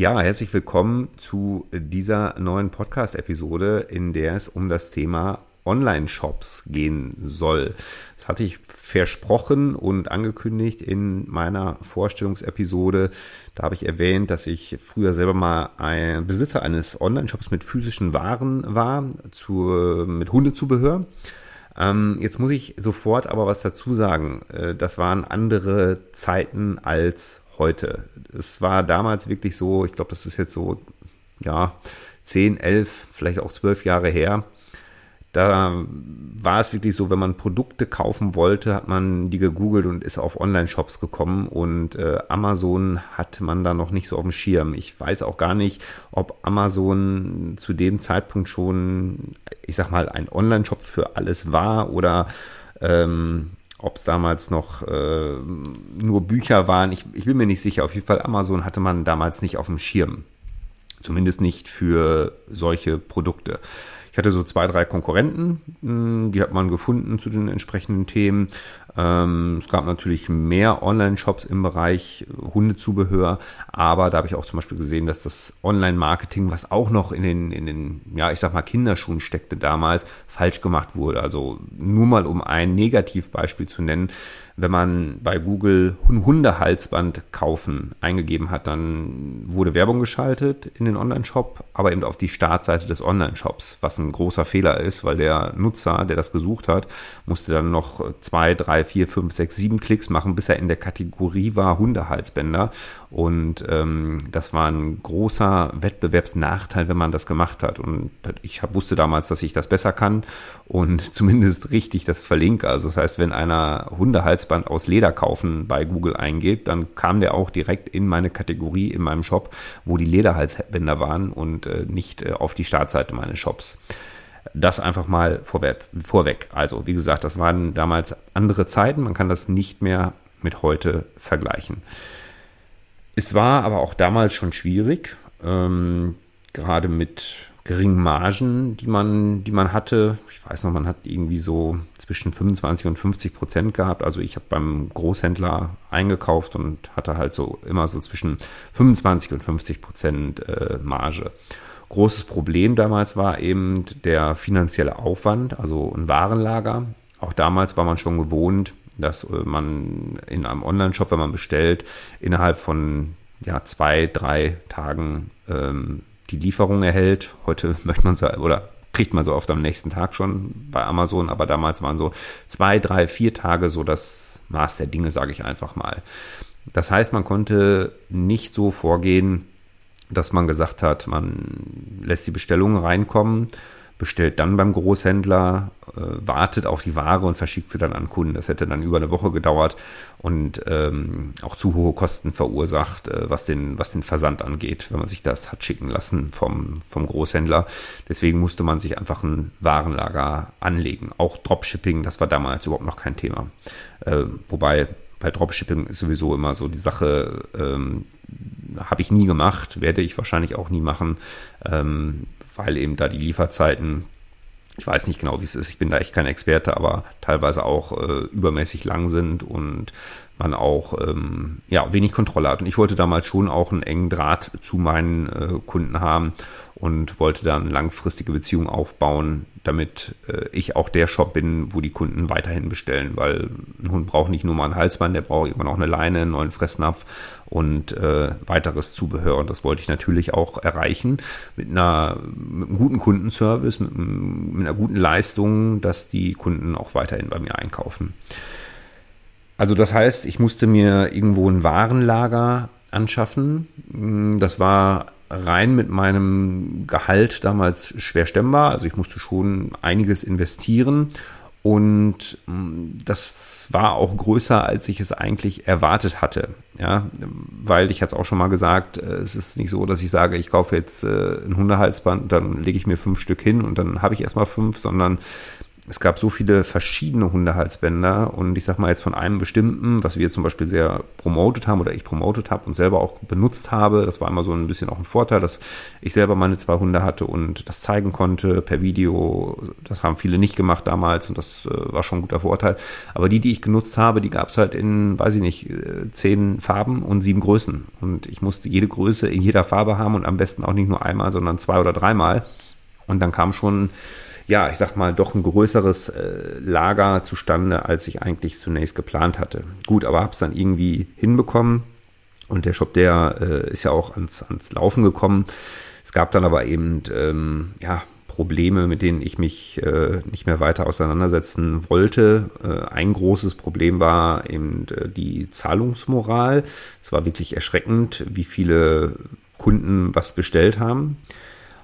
Ja, herzlich willkommen zu dieser neuen Podcast-Episode, in der es um das Thema Online-Shops gehen soll. Das hatte ich versprochen und angekündigt in meiner Vorstellungsepisode. Da habe ich erwähnt, dass ich früher selber mal ein Besitzer eines Online-Shops mit physischen Waren war, zu, mit Hundezubehör. Ähm, jetzt muss ich sofort aber was dazu sagen. Äh, das waren andere Zeiten als heute. Es war damals wirklich so, ich glaube, das ist jetzt so, ja, 10, 11, vielleicht auch 12 Jahre her da war es wirklich so, wenn man Produkte kaufen wollte, hat man die gegoogelt und ist auf Online-Shops gekommen und äh, Amazon hat man da noch nicht so auf dem Schirm. Ich weiß auch gar nicht, ob Amazon zu dem Zeitpunkt schon, ich sag mal, ein Online-Shop für alles war oder ähm, ob es damals noch äh, nur Bücher waren. Ich, ich bin mir nicht sicher. Auf jeden Fall Amazon hatte man damals nicht auf dem Schirm. Zumindest nicht für solche Produkte. Ich hatte so zwei, drei Konkurrenten, hm, die hat man gefunden zu den entsprechenden Themen. Ähm, es gab natürlich mehr Online-Shops im Bereich Hundezubehör, aber da habe ich auch zum Beispiel gesehen, dass das Online-Marketing, was auch noch in den, in den, ja, ich sag mal, Kinderschuhen steckte damals, falsch gemacht wurde. Also nur mal um ein Negativbeispiel zu nennen, wenn man bei Google Hundehalsband kaufen eingegeben hat, dann wurde Werbung geschaltet in den Online-Shop, aber eben auf die Startseite des Online-Shops, was ein großer Fehler ist, weil der Nutzer, der das gesucht hat, musste dann noch zwei, drei, vier, fünf, sechs, sieben Klicks machen, bis er in der Kategorie war Hundehalsbänder. Und ähm, das war ein großer Wettbewerbsnachteil, wenn man das gemacht hat. Und ich hab, wusste damals, dass ich das besser kann und zumindest richtig das verlinke. Also das heißt, wenn einer Hundehalsband aus Leder kaufen bei Google eingibt, dann kam der auch direkt in meine Kategorie in meinem Shop, wo die Lederhalsbänder waren und äh, nicht äh, auf die Startseite meines Shops. Das einfach mal vorweg, vorweg. Also, wie gesagt, das waren damals andere Zeiten. Man kann das nicht mehr mit heute vergleichen. Es war aber auch damals schon schwierig, ähm, gerade mit geringen Margen, die man, die man hatte. Ich weiß noch, man hat irgendwie so zwischen 25 und 50 Prozent gehabt. Also ich habe beim Großhändler eingekauft und hatte halt so immer so zwischen 25 und 50 Prozent äh, Marge. Großes Problem damals war eben der finanzielle Aufwand, also ein Warenlager. Auch damals war man schon gewohnt, dass äh, man in einem Online-Shop, wenn man bestellt, innerhalb von ja, zwei, drei Tagen ähm, die Lieferung erhält. Heute möchte man so, oder kriegt man so oft am nächsten Tag schon bei Amazon, aber damals waren so zwei, drei, vier Tage so das Maß der Dinge, sage ich einfach mal. Das heißt, man konnte nicht so vorgehen, dass man gesagt hat, man lässt die Bestellungen reinkommen, bestellt dann beim Großhändler, äh, wartet auf die Ware und verschickt sie dann an Kunden. Das hätte dann über eine Woche gedauert und ähm, auch zu hohe Kosten verursacht, äh, was, den, was den Versand angeht, wenn man sich das hat schicken lassen vom, vom Großhändler. Deswegen musste man sich einfach ein Warenlager anlegen. Auch Dropshipping, das war damals überhaupt noch kein Thema. Äh, wobei bei Dropshipping ist sowieso immer so die Sache, ähm, habe ich nie gemacht, werde ich wahrscheinlich auch nie machen, ähm, weil eben da die Lieferzeiten, ich weiß nicht genau, wie es ist, ich bin da echt kein Experte, aber teilweise auch äh, übermäßig lang sind und man auch ähm, ja wenig Kontrolle hat. Und ich wollte damals schon auch einen engen Draht zu meinen äh, Kunden haben und wollte dann langfristige Beziehungen aufbauen, damit äh, ich auch der Shop bin, wo die Kunden weiterhin bestellen, weil ein Hund braucht nicht nur mal ein Halsband, der braucht immer noch eine Leine, einen neuen Fressnapf und äh, weiteres Zubehör. Und das wollte ich natürlich auch erreichen mit einer mit einem guten Kundenservice, mit, mit einer guten Leistung, dass die Kunden auch weiterhin bei mir einkaufen. Also das heißt, ich musste mir irgendwo ein Warenlager anschaffen. Das war rein mit meinem Gehalt damals schwer stemmbar. Also ich musste schon einiges investieren Und mm, das war auch größer, als ich es eigentlich erwartet hatte. Ja, weil ich hatte es auch schon mal gesagt, äh, es ist nicht so, dass ich sage, ich kaufe jetzt äh, ein Hundehalsband, dann lege ich mir fünf Stück hin und dann habe ich erstmal fünf, sondern es gab so viele verschiedene Hundehalsbänder und ich sag mal jetzt von einem bestimmten, was wir zum Beispiel sehr promotet haben oder ich promotet habe und selber auch benutzt habe. Das war immer so ein bisschen auch ein Vorteil, dass ich selber meine zwei Hunde hatte und das zeigen konnte per Video. Das haben viele nicht gemacht damals und das äh, war schon ein guter Vorteil. Aber die, die ich genutzt habe, die gab es halt in, weiß ich nicht, äh, zehn Farben und sieben Größen. Und ich musste jede Größe in jeder Farbe haben und am besten auch nicht nur einmal, sondern zwei oder dreimal. Und dann kam schon ja, ich sag mal, doch ein größeres äh, Lager zustande, als ich eigentlich zunächst geplant hatte. Gut, aber habe es dann irgendwie hinbekommen und der Shop, der äh, ist ja auch ans, ans Laufen gekommen. Es gab dann aber eben, ähm, ja, Probleme, mit denen ich mich äh, nicht mehr weiter auseinandersetzen wollte. Äh, ein großes Problem war eben äh, die Zahlungsmoral. Es war wirklich erschreckend, wie viele Kunden was bestellt haben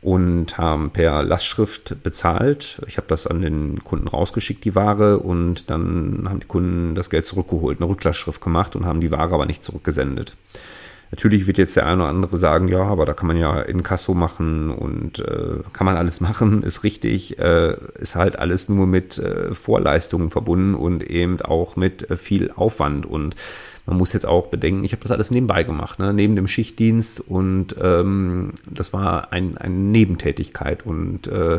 und haben per Lastschrift bezahlt. Ich habe das an den Kunden rausgeschickt, die Ware, und dann haben die Kunden das Geld zurückgeholt, eine Rücklastschrift gemacht und haben die Ware aber nicht zurückgesendet. Natürlich wird jetzt der eine oder andere sagen, ja, aber da kann man ja in Kasso machen und äh, kann man alles machen, ist richtig, äh, ist halt alles nur mit äh, Vorleistungen verbunden und eben auch mit äh, viel Aufwand und man muss jetzt auch bedenken, ich habe das alles nebenbei gemacht, ne? neben dem Schichtdienst und ähm, das war ein, eine Nebentätigkeit und äh,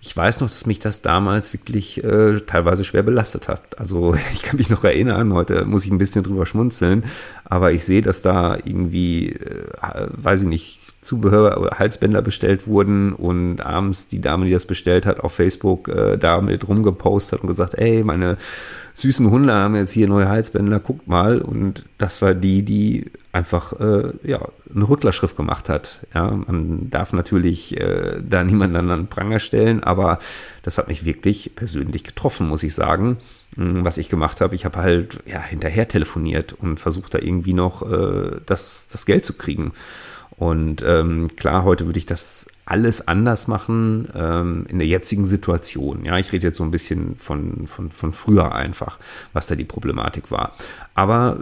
ich weiß noch, dass mich das damals wirklich äh, teilweise schwer belastet hat. Also ich kann mich noch erinnern, heute muss ich ein bisschen drüber schmunzeln, aber ich sehe, dass da irgendwie, äh, weiß ich nicht, Zubehör, Halsbänder bestellt wurden und abends die Dame, die das bestellt hat, auf Facebook äh, damit rumgepostet und gesagt, ey, meine süßen Hunde haben jetzt hier neue Halsbänder, guckt mal. Und das war die, die einfach äh, ja eine Rücklerschrift gemacht hat. Ja, man darf natürlich äh, da niemanden an den Pranger stellen, aber das hat mich wirklich persönlich getroffen, muss ich sagen. Hm, was ich gemacht habe, ich habe halt ja hinterher telefoniert und versucht da irgendwie noch äh, das das Geld zu kriegen. Und ähm, klar, heute würde ich das alles anders machen ähm, in der jetzigen Situation. Ja, ich rede jetzt so ein bisschen von, von, von früher einfach, was da die Problematik war. Aber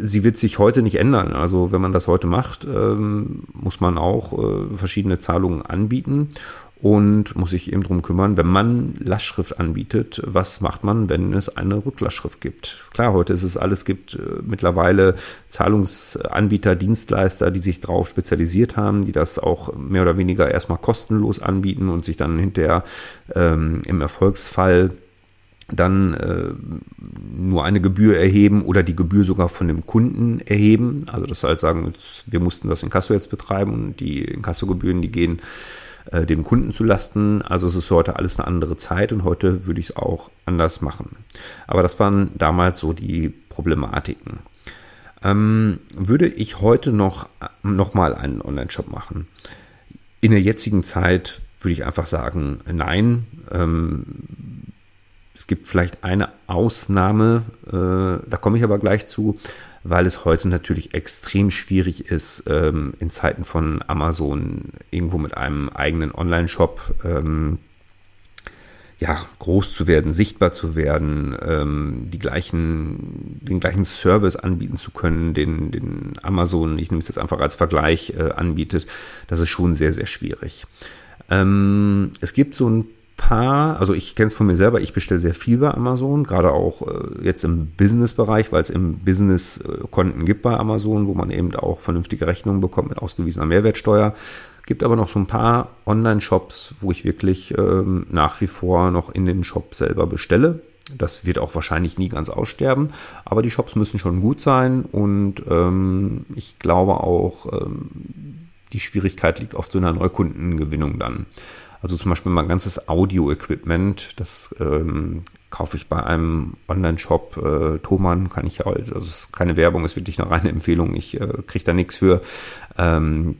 sie wird sich heute nicht ändern. Also wenn man das heute macht, ähm, muss man auch äh, verschiedene Zahlungen anbieten und muss sich eben drum kümmern, wenn man Lastschrift anbietet, was macht man, wenn es eine Rücklastschrift gibt? Klar, heute ist es alles, gibt äh, mittlerweile Zahlungsanbieter, Dienstleister, die sich darauf spezialisiert haben, die das auch mehr oder weniger erstmal kostenlos anbieten und sich dann hinterher ähm, im Erfolgsfall dann äh, nur eine Gebühr erheben oder die Gebühr sogar von dem Kunden erheben. Also das halt sagen, wir mussten das in Kasso jetzt betreiben und die Inkassogebühren, die gehen äh, dem Kunden zu lasten. Also es ist heute alles eine andere Zeit und heute würde ich es auch anders machen. Aber das waren damals so die Problematiken. Ähm, würde ich heute noch, noch mal einen Online-Shop machen? In der jetzigen Zeit würde ich einfach sagen, nein. Ähm, es gibt vielleicht eine Ausnahme, äh, da komme ich aber gleich zu weil es heute natürlich extrem schwierig ist, ähm, in Zeiten von Amazon irgendwo mit einem eigenen Online-Shop ähm, ja, groß zu werden, sichtbar zu werden, ähm, die gleichen, den gleichen Service anbieten zu können, den, den Amazon, ich nehme es jetzt einfach als Vergleich, äh, anbietet, das ist schon sehr, sehr schwierig. Ähm, es gibt so ein paar, also ich kenne es von mir selber, ich bestelle sehr viel bei Amazon, gerade auch äh, jetzt im Business-Bereich, weil es im Business äh, Konten gibt bei Amazon, wo man eben auch vernünftige Rechnungen bekommt mit ausgewiesener Mehrwertsteuer. Gibt aber noch so ein paar Online-Shops, wo ich wirklich ähm, nach wie vor noch in den Shop selber bestelle. Das wird auch wahrscheinlich nie ganz aussterben, aber die Shops müssen schon gut sein und ähm, ich glaube auch, ähm, die Schwierigkeit liegt oft so in der Neukundengewinnung dann. Also zum Beispiel mein ganzes Audio-Equipment, das ähm, kaufe ich bei einem Online-Shop. Äh, Thomann kann ich ja, also es ist keine Werbung, ist wirklich eine reine Empfehlung. Ich äh, kriege da nichts für. Ähm,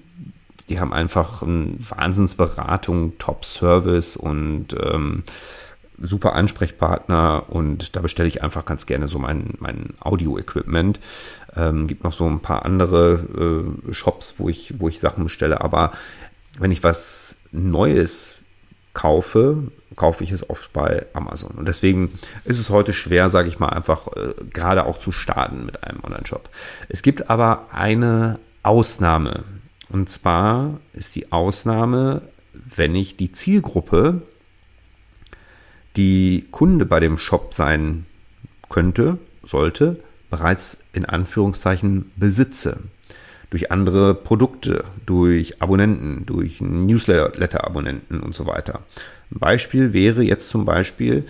die haben einfach eine Wahnsinnsberatung, Top-Service und ähm, super Ansprechpartner und da bestelle ich einfach ganz gerne so mein, mein Audio-Equipment. Ähm, gibt noch so ein paar andere äh, Shops, wo ich, wo ich Sachen bestelle, aber wenn ich was Neues kaufe, kaufe ich es oft bei Amazon. Und deswegen ist es heute schwer, sage ich mal, einfach äh, gerade auch zu starten mit einem Online-Shop. Es gibt aber eine Ausnahme. Und zwar ist die Ausnahme, wenn ich die Zielgruppe, die Kunde bei dem Shop sein könnte, sollte, bereits in Anführungszeichen besitze. Durch andere Produkte, durch Abonnenten, durch Newsletter-Abonnenten und so weiter. Ein Beispiel wäre jetzt zum Beispiel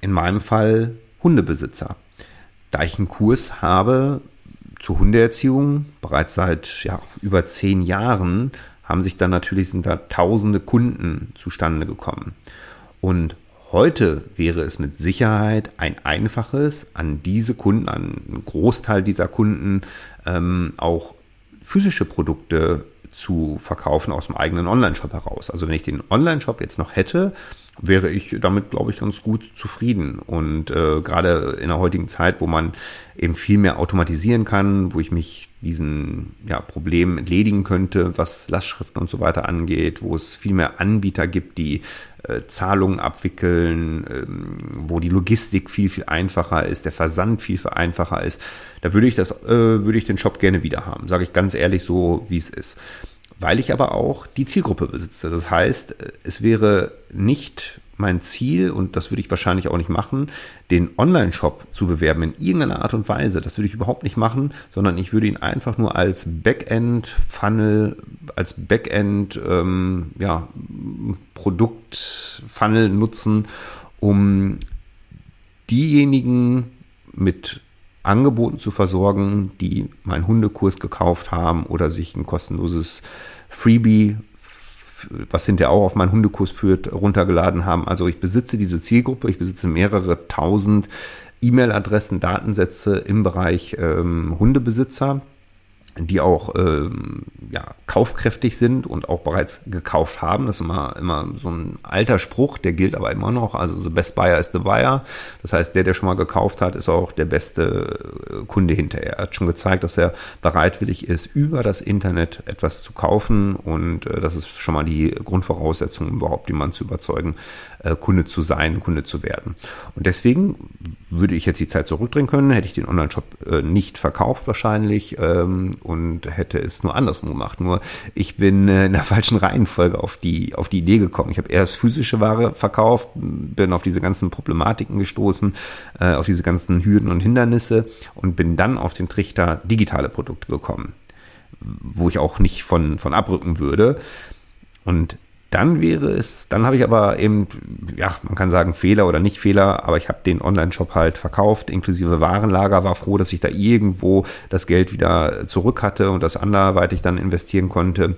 in meinem Fall Hundebesitzer. Da ich einen Kurs habe zur Hundeerziehung bereits seit ja, über zehn Jahren, haben sich dann natürlich sind da tausende Kunden zustande gekommen. Und heute wäre es mit Sicherheit ein einfaches, an diese Kunden, an einen Großteil dieser Kunden ähm, auch physische Produkte zu verkaufen aus dem eigenen Online-Shop heraus. Also wenn ich den Online-Shop jetzt noch hätte, wäre ich damit, glaube ich, ganz gut zufrieden. Und äh, gerade in der heutigen Zeit, wo man eben viel mehr automatisieren kann, wo ich mich diesen ja, Problemen entledigen könnte, was Lastschriften und so weiter angeht, wo es viel mehr Anbieter gibt, die äh, Zahlungen abwickeln, ähm, wo die Logistik viel, viel einfacher ist, der Versand viel, viel einfacher ist, da würde ich das, äh, würde ich den Shop gerne wieder haben. Sage ich ganz ehrlich so, wie es ist weil ich aber auch die Zielgruppe besitze. Das heißt, es wäre nicht mein Ziel, und das würde ich wahrscheinlich auch nicht machen, den Online-Shop zu bewerben in irgendeiner Art und Weise. Das würde ich überhaupt nicht machen, sondern ich würde ihn einfach nur als Backend-Funnel, als Backend, ähm, ja, nutzen, um diejenigen mit Angeboten zu versorgen, die meinen Hundekurs gekauft haben oder sich ein kostenloses Freebie, was hinterher auch auf meinen Hundekurs führt, runtergeladen haben. Also ich besitze diese Zielgruppe, ich besitze mehrere tausend E-Mail-Adressen, Datensätze im Bereich ähm, Hundebesitzer die auch ähm, ja, kaufkräftig sind und auch bereits gekauft haben. Das ist immer, immer so ein alter Spruch, der gilt aber immer noch. Also the best buyer is the buyer. Das heißt, der, der schon mal gekauft hat, ist auch der beste äh, Kunde hinterher. Er hat schon gezeigt, dass er bereitwillig ist, über das Internet etwas zu kaufen und äh, das ist schon mal die Grundvoraussetzung, überhaupt jemanden zu überzeugen, äh, Kunde zu sein, Kunde zu werden. Und deswegen würde ich jetzt die Zeit zurückdrehen können, hätte ich den Online-Shop äh, nicht verkauft wahrscheinlich ähm, und hätte es nur andersrum gemacht. Nur ich bin äh, in der falschen Reihenfolge auf die, auf die Idee gekommen. Ich habe erst physische Ware verkauft, bin auf diese ganzen Problematiken gestoßen, äh, auf diese ganzen Hürden und Hindernisse und bin dann auf den Trichter digitale Produkte gekommen, wo ich auch nicht von, von abrücken würde. Und dann wäre es, dann habe ich aber eben, ja, man kann sagen Fehler oder nicht Fehler, aber ich habe den Online-Shop halt verkauft, inklusive Warenlager, war froh, dass ich da irgendwo das Geld wieder zurück hatte und das anderweitig dann investieren konnte.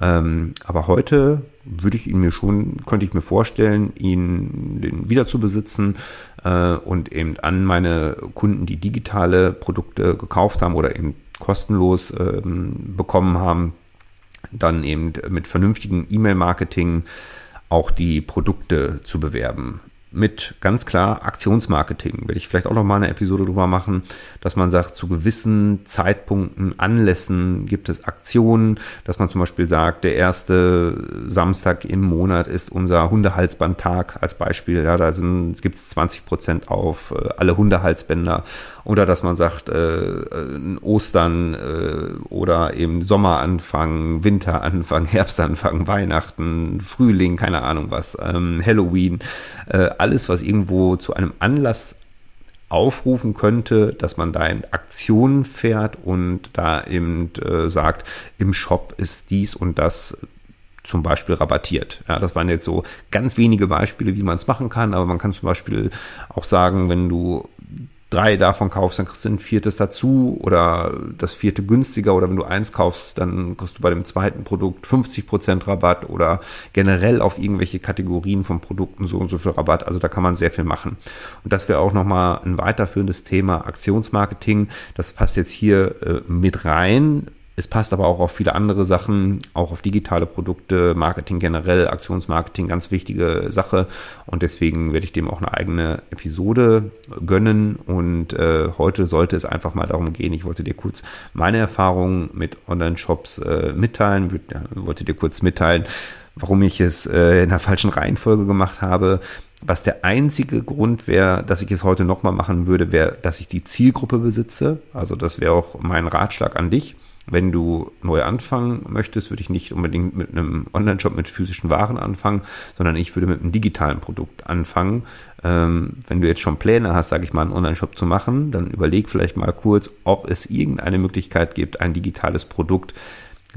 Ähm, aber heute würde ich ihn mir schon, könnte ich mir vorstellen, ihn den wieder zu besitzen äh, und eben an meine Kunden, die digitale Produkte gekauft haben oder eben kostenlos ähm, bekommen haben, dann eben mit vernünftigem E-Mail-Marketing auch die Produkte zu bewerben mit ganz klar Aktionsmarketing. Werde ich vielleicht auch noch mal eine Episode drüber machen, dass man sagt, zu gewissen Zeitpunkten, Anlässen gibt es Aktionen, dass man zum Beispiel sagt, der erste Samstag im Monat ist unser Hundehalsbandtag als Beispiel. Ja, da gibt es 20 Prozent auf äh, alle Hundehalsbänder. Oder dass man sagt, äh, Ostern äh, oder eben Sommeranfang, Winteranfang, Herbstanfang, Weihnachten, Frühling, keine Ahnung was, ähm, Halloween. Äh, alles, was irgendwo zu einem Anlass aufrufen könnte, dass man da in Aktionen fährt und da eben äh, sagt, im Shop ist dies und das zum Beispiel rabattiert. Ja, das waren jetzt so ganz wenige Beispiele, wie man es machen kann, aber man kann zum Beispiel auch sagen, wenn du drei davon kaufst, dann kriegst du ein viertes dazu oder das vierte günstiger oder wenn du eins kaufst, dann kriegst du bei dem zweiten Produkt 50% Rabatt oder generell auf irgendwelche Kategorien von Produkten so und so viel Rabatt. Also da kann man sehr viel machen. Und das wäre auch nochmal ein weiterführendes Thema Aktionsmarketing. Das passt jetzt hier äh, mit rein es passt aber auch auf viele andere Sachen, auch auf digitale Produkte, Marketing generell, Aktionsmarketing, ganz wichtige Sache. Und deswegen werde ich dem auch eine eigene Episode gönnen. Und äh, heute sollte es einfach mal darum gehen, ich wollte dir kurz meine Erfahrungen mit Online-Shops äh, mitteilen, wollte dir kurz mitteilen, warum ich es äh, in der falschen Reihenfolge gemacht habe. Was der einzige Grund wäre, dass ich es heute nochmal machen würde, wäre, dass ich die Zielgruppe besitze. Also das wäre auch mein Ratschlag an dich. Wenn du neu anfangen möchtest, würde ich nicht unbedingt mit einem Online-Shop mit physischen Waren anfangen, sondern ich würde mit einem digitalen Produkt anfangen. Ähm, wenn du jetzt schon Pläne hast, sage ich mal, einen Online-Shop zu machen, dann überleg vielleicht mal kurz, ob es irgendeine Möglichkeit gibt, ein digitales Produkt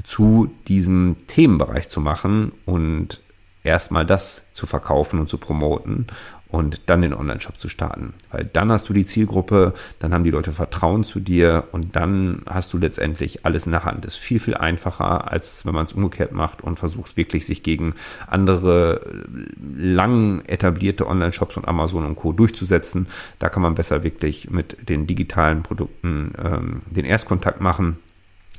zu diesem Themenbereich zu machen und erstmal das zu verkaufen und zu promoten und dann den Online-Shop zu starten. Weil dann hast du die Zielgruppe, dann haben die Leute Vertrauen zu dir und dann hast du letztendlich alles in der Hand. Ist viel, viel einfacher, als wenn man es umgekehrt macht und versucht wirklich sich gegen andere lang etablierte Online-Shops und Amazon und Co. durchzusetzen. Da kann man besser wirklich mit den digitalen Produkten ähm, den Erstkontakt machen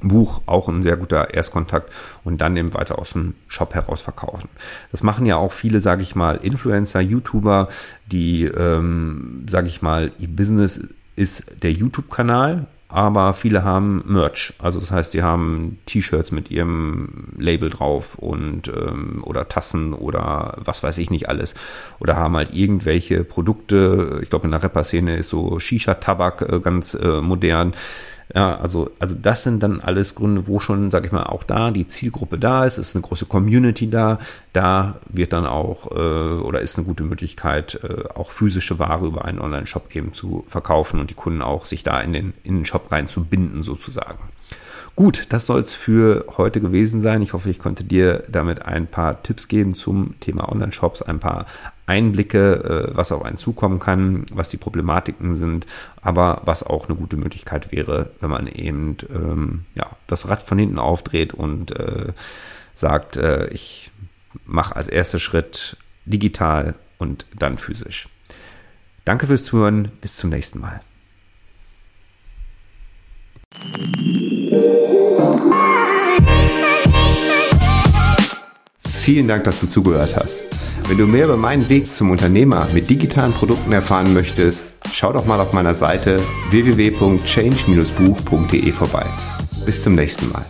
Buch auch ein sehr guter Erstkontakt und dann eben weiter aus dem Shop heraus verkaufen. Das machen ja auch viele, sage ich mal, Influencer, YouTuber, die, ähm, sage ich mal, ihr Business ist der YouTube-Kanal, aber viele haben Merch. Also das heißt, sie haben T-Shirts mit ihrem Label drauf und ähm, oder Tassen oder was weiß ich nicht alles. Oder haben halt irgendwelche Produkte. Ich glaube, in der Rapper-Szene ist so Shisha-Tabak äh, ganz äh, modern. Ja, also, also das sind dann alles Gründe, wo schon, sage ich mal, auch da die Zielgruppe da ist, ist eine große Community da, da wird dann auch äh, oder ist eine gute Möglichkeit, äh, auch physische Ware über einen Online-Shop eben zu verkaufen und die Kunden auch sich da in den, in den Shop rein zu binden sozusagen. Gut, das soll es für heute gewesen sein. Ich hoffe, ich konnte dir damit ein paar Tipps geben zum Thema Online-Shops, ein paar Einblicke, äh, was auf einen zukommen kann, was die Problematiken sind, aber was auch eine gute Möglichkeit wäre, wenn man eben ähm, ja, das Rad von hinten aufdreht und äh, sagt, äh, ich mache als erster Schritt digital und dann physisch. Danke fürs Zuhören, bis zum nächsten Mal. Vielen Dank, dass du zugehört hast. Wenn du mehr über meinen Weg zum Unternehmer mit digitalen Produkten erfahren möchtest, schau doch mal auf meiner Seite www.change-buch.de vorbei. Bis zum nächsten Mal.